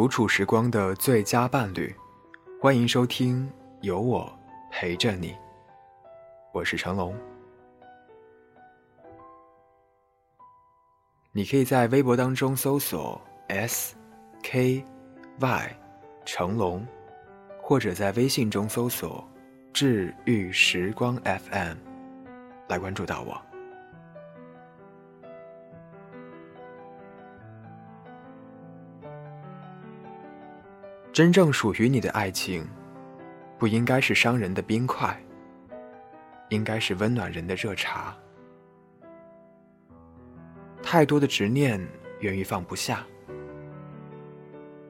独处时光的最佳伴侣，欢迎收听《有我陪着你》，我是成龙。你可以在微博当中搜索 “s k y 成龙”，或者在微信中搜索“治愈时光 FM” 来关注到我。真正属于你的爱情，不应该是伤人的冰块，应该是温暖人的热茶。太多的执念源于放不下。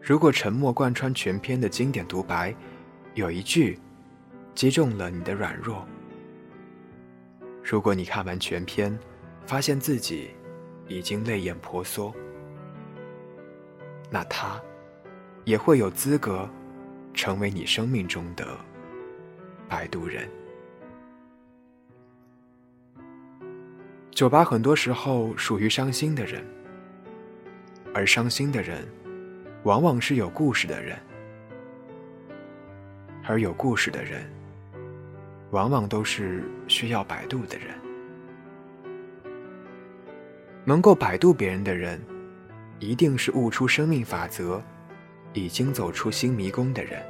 如果沉默贯穿全篇的经典独白，有一句击中了你的软弱；如果你看完全篇，发现自己已经泪眼婆娑，那他。也会有资格成为你生命中的摆渡人。酒吧很多时候属于伤心的人，而伤心的人往往是有故事的人，而有故事的人往往都是需要摆渡的人。能够摆渡别人的人，一定是悟出生命法则。已经走出新迷宫的人，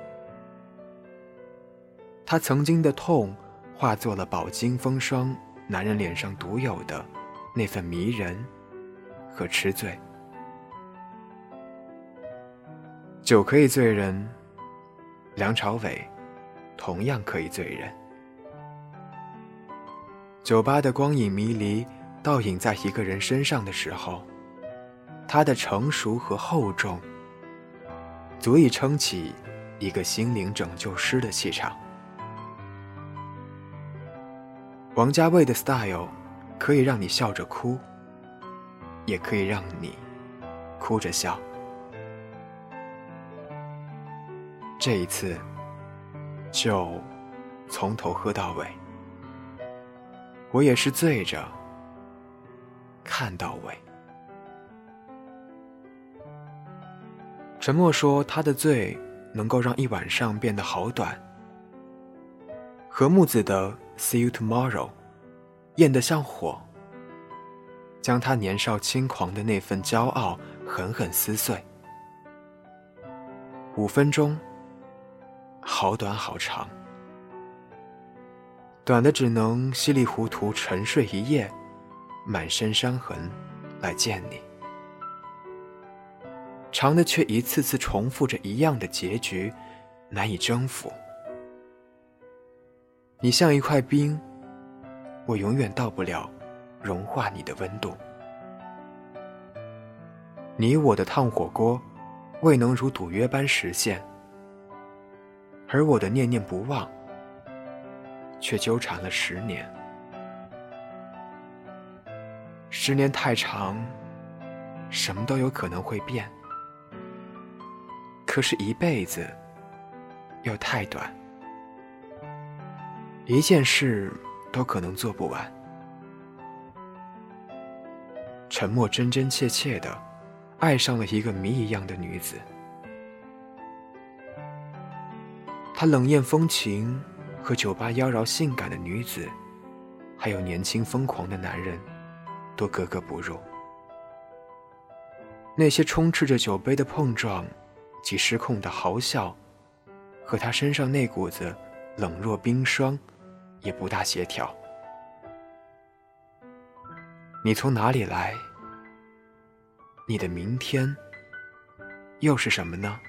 他曾经的痛化作了饱经风霜男人脸上独有的那份迷人和痴醉。酒可以醉人，梁朝伟同样可以醉人。酒吧的光影迷离倒影在一个人身上的时候，他的成熟和厚重。足以撑起一个心灵拯救师的气场。王家卫的 style 可以让你笑着哭，也可以让你哭着笑。这一次，就从头喝到尾，我也是醉着看到尾。沉默说：“他的醉能够让一晚上变得好短。”何木子的《See You Tomorrow》艳得像火，将他年少轻狂的那份骄傲狠狠撕碎。五分钟，好短好长，短的只能稀里糊涂沉睡一夜，满身伤痕来见你。长的却一次次重复着一样的结局，难以征服。你像一块冰，我永远到不了融化你的温度。你我的烫火锅，未能如赌约般实现，而我的念念不忘，却纠缠了十年。十年太长，什么都有可能会变。可是，一辈子又太短，一件事都可能做不完。沉默真真切切的爱上了一个谜一样的女子，她冷艳风情和酒吧妖娆性感的女子，还有年轻疯狂的男人，都格格不入。那些充斥着酒杯的碰撞。及失控的嚎笑，和他身上那股子冷若冰霜，也不大协调。你从哪里来？你的明天又是什么呢？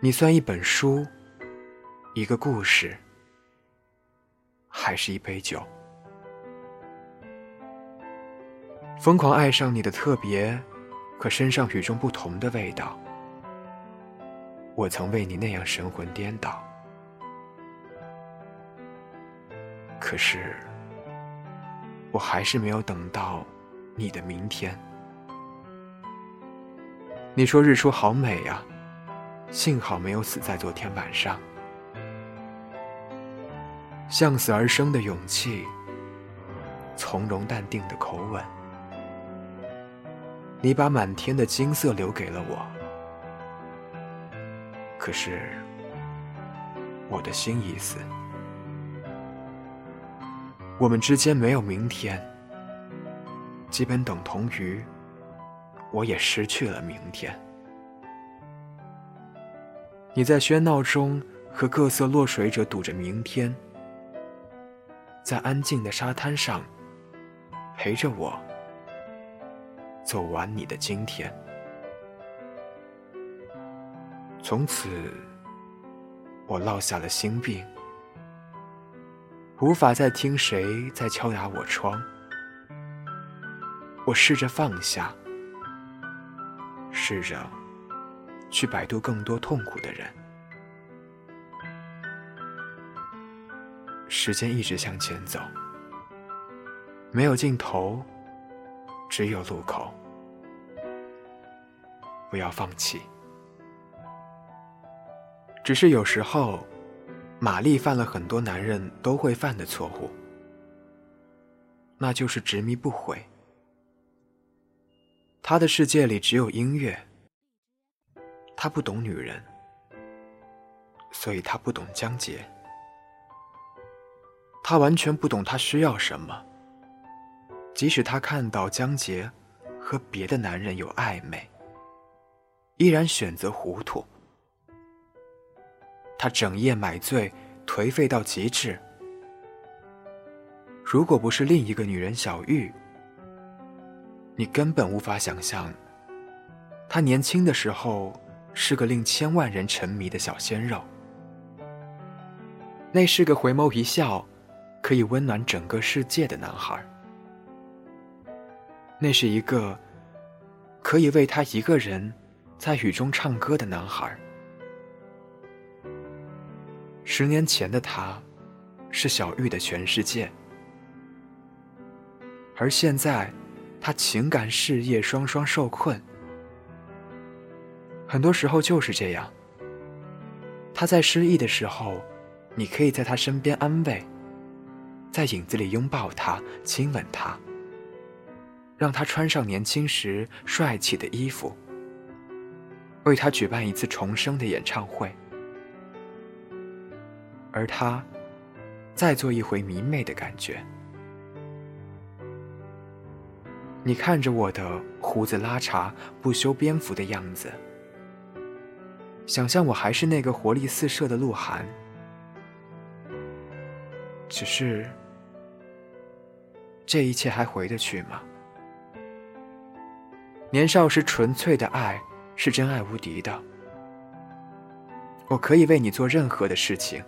你算一本书，一个故事，还是一杯酒？疯狂爱上你的特别。可身上与众不同的味道，我曾为你那样神魂颠倒。可是，我还是没有等到你的明天。你说日出好美啊，幸好没有死在昨天晚上。向死而生的勇气，从容淡定的口吻。你把满天的金色留给了我，可是我的心已死，我们之间没有明天，基本等同于我也失去了明天。你在喧闹中和各色落水者赌着明天，在安静的沙滩上陪着我。走完你的今天，从此我落下了心病，无法再听谁在敲打我窗。我试着放下，试着去摆渡更多痛苦的人。时间一直向前走，没有尽头。只有路口，不要放弃。只是有时候，玛丽犯了很多男人都会犯的错误，那就是执迷不悔。他的世界里只有音乐，他不懂女人，所以他不懂江杰，他完全不懂他需要什么。即使他看到江杰和别的男人有暧昧，依然选择糊涂。他整夜买醉，颓废到极致。如果不是另一个女人小玉，你根本无法想象，他年轻的时候是个令千万人沉迷的小鲜肉。那是个回眸一笑，可以温暖整个世界的男孩。那是一个可以为他一个人在雨中唱歌的男孩。十年前的他，是小玉的全世界，而现在，他情感事业双双受困。很多时候就是这样。他在失意的时候，你可以在他身边安慰，在影子里拥抱他，亲吻他。让他穿上年轻时帅气的衣服，为他举办一次重生的演唱会，而他再做一回迷妹的感觉。你看着我的胡子拉碴、不修边幅的样子，想象我还是那个活力四射的鹿晗，只是这一切还回得去吗？年少时纯粹的爱是真爱无敌的，我可以为你做任何的事情，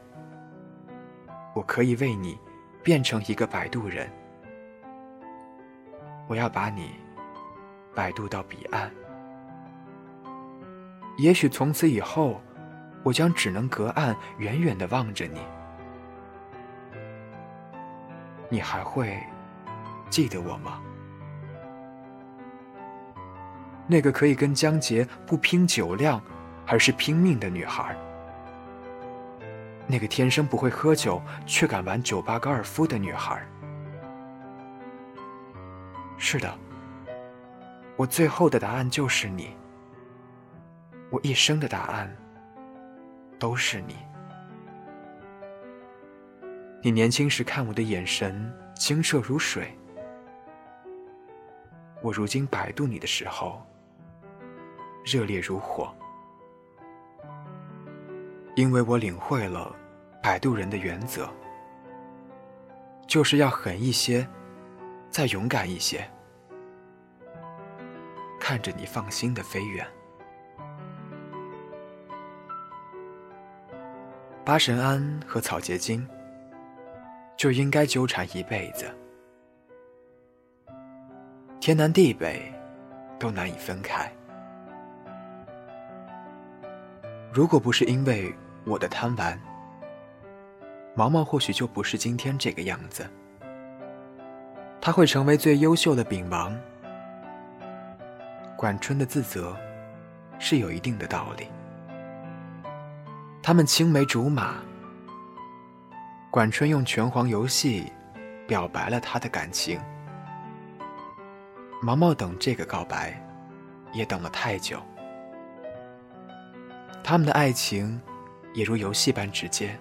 我可以为你变成一个摆渡人，我要把你摆渡到彼岸。也许从此以后，我将只能隔岸远远的望着你，你还会记得我吗？那个可以跟江杰不拼酒量，而是拼命的女孩。那个天生不会喝酒却敢玩酒吧高尔夫的女孩。是的，我最后的答案就是你。我一生的答案都是你。你年轻时看我的眼神清澈如水，我如今摆渡你的时候。热烈如火，因为我领会了摆渡人的原则，就是要狠一些，再勇敢一些，看着你放心的飞远。八神庵和草结晶就应该纠缠一辈子，天南地北都难以分开。如果不是因为我的贪玩，毛毛或许就不是今天这个样子。他会成为最优秀的饼王。管春的自责是有一定的道理。他们青梅竹马，管春用拳皇游戏表白了他的感情。毛毛等这个告白也等了太久。他们的爱情也如游戏般直接。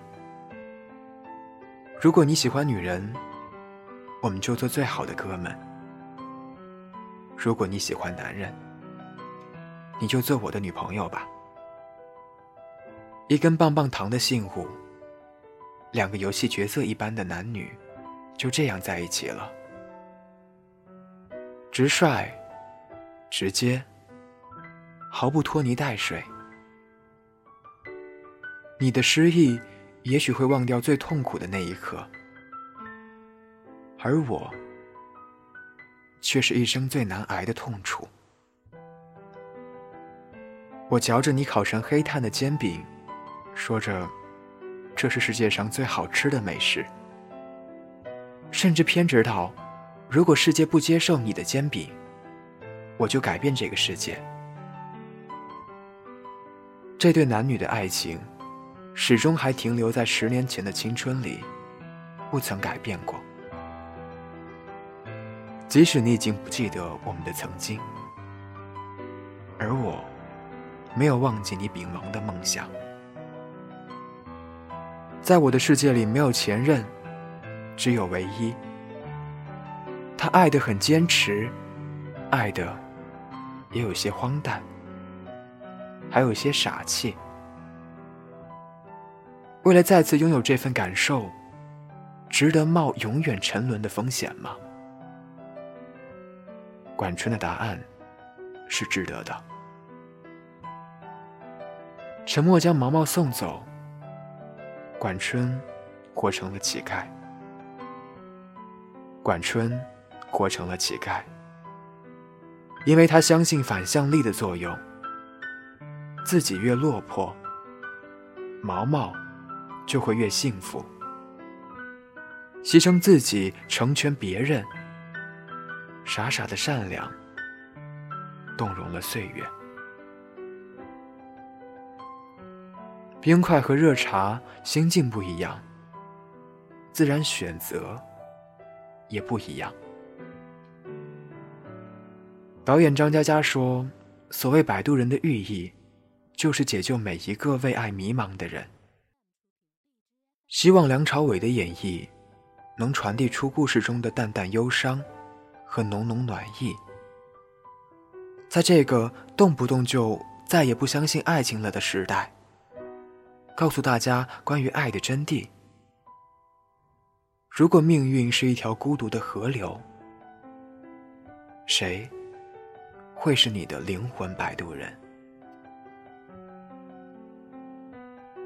如果你喜欢女人，我们就做最好的哥们；如果你喜欢男人，你就做我的女朋友吧。一根棒棒糖的信物，两个游戏角色一般的男女，就这样在一起了。直率、直接，毫不拖泥带水。你的失意，也许会忘掉最痛苦的那一刻，而我，却是一生最难挨的痛楚。我嚼着你烤成黑炭的煎饼。说着，这是世界上最好吃的美食。甚至偏执到，如果世界不接受你的煎饼，我就改变这个世界。这对男女的爱情，始终还停留在十年前的青春里，不曾改变过。即使你已经不记得我们的曾经，而我，没有忘记你秉萌的梦想。在我的世界里，没有前任，只有唯一。他爱的很坚持，爱的也有些荒诞，还有些傻气。为了再次拥有这份感受，值得冒永远沉沦的风险吗？管春的答案是值得的。沉默将毛毛送走。管春活成了乞丐，管春活成了乞丐，因为他相信反向力的作用。自己越落魄，毛毛就会越幸福。牺牲自己成全别人，傻傻的善良，动容了岁月。冰块和热茶心境不一样，自然选择也不一样。导演张嘉佳说：“所谓摆渡人的寓意，就是解救每一个为爱迷茫的人。”希望梁朝伟的演绎能传递出故事中的淡淡忧伤和浓浓暖意。在这个动不动就再也不相信爱情了的时代。告诉大家关于爱的真谛。如果命运是一条孤独的河流，谁会是你的灵魂摆渡人？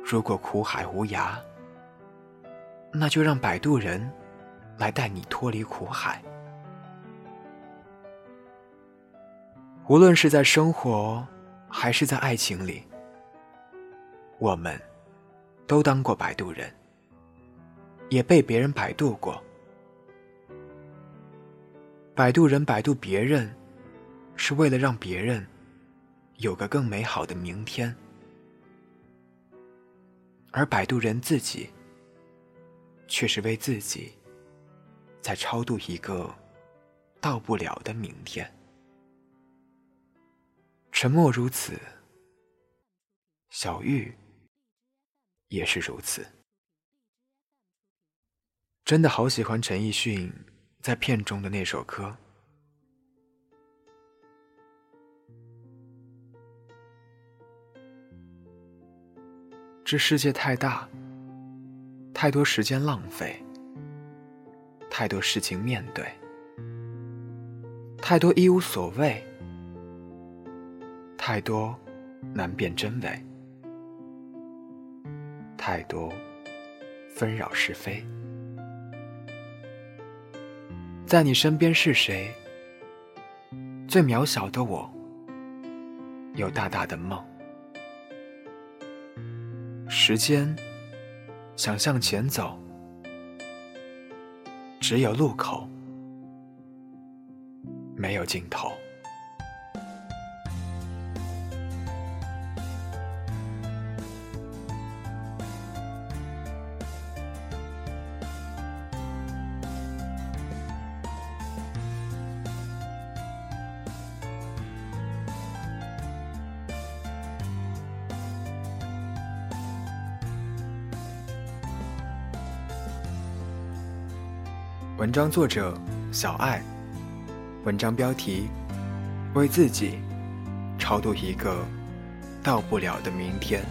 如果苦海无涯，那就让摆渡人来带你脱离苦海。无论是在生活，还是在爱情里，我们。都当过摆渡人，也被别人摆渡过。摆渡人摆渡别人，是为了让别人有个更美好的明天；而摆渡人自己，却是为自己在超度一个到不了的明天。沉默如此，小玉。也是如此。真的好喜欢陈奕迅在片中的那首歌。这世界太大，太多时间浪费，太多事情面对，太多一无所谓，太多难辨真伪。太多纷扰是非，在你身边是谁？最渺小的我，有大大的梦。时间想向前走，只有路口，没有尽头。文章作者小爱。文章标题：为自己超度一个到不了的明天。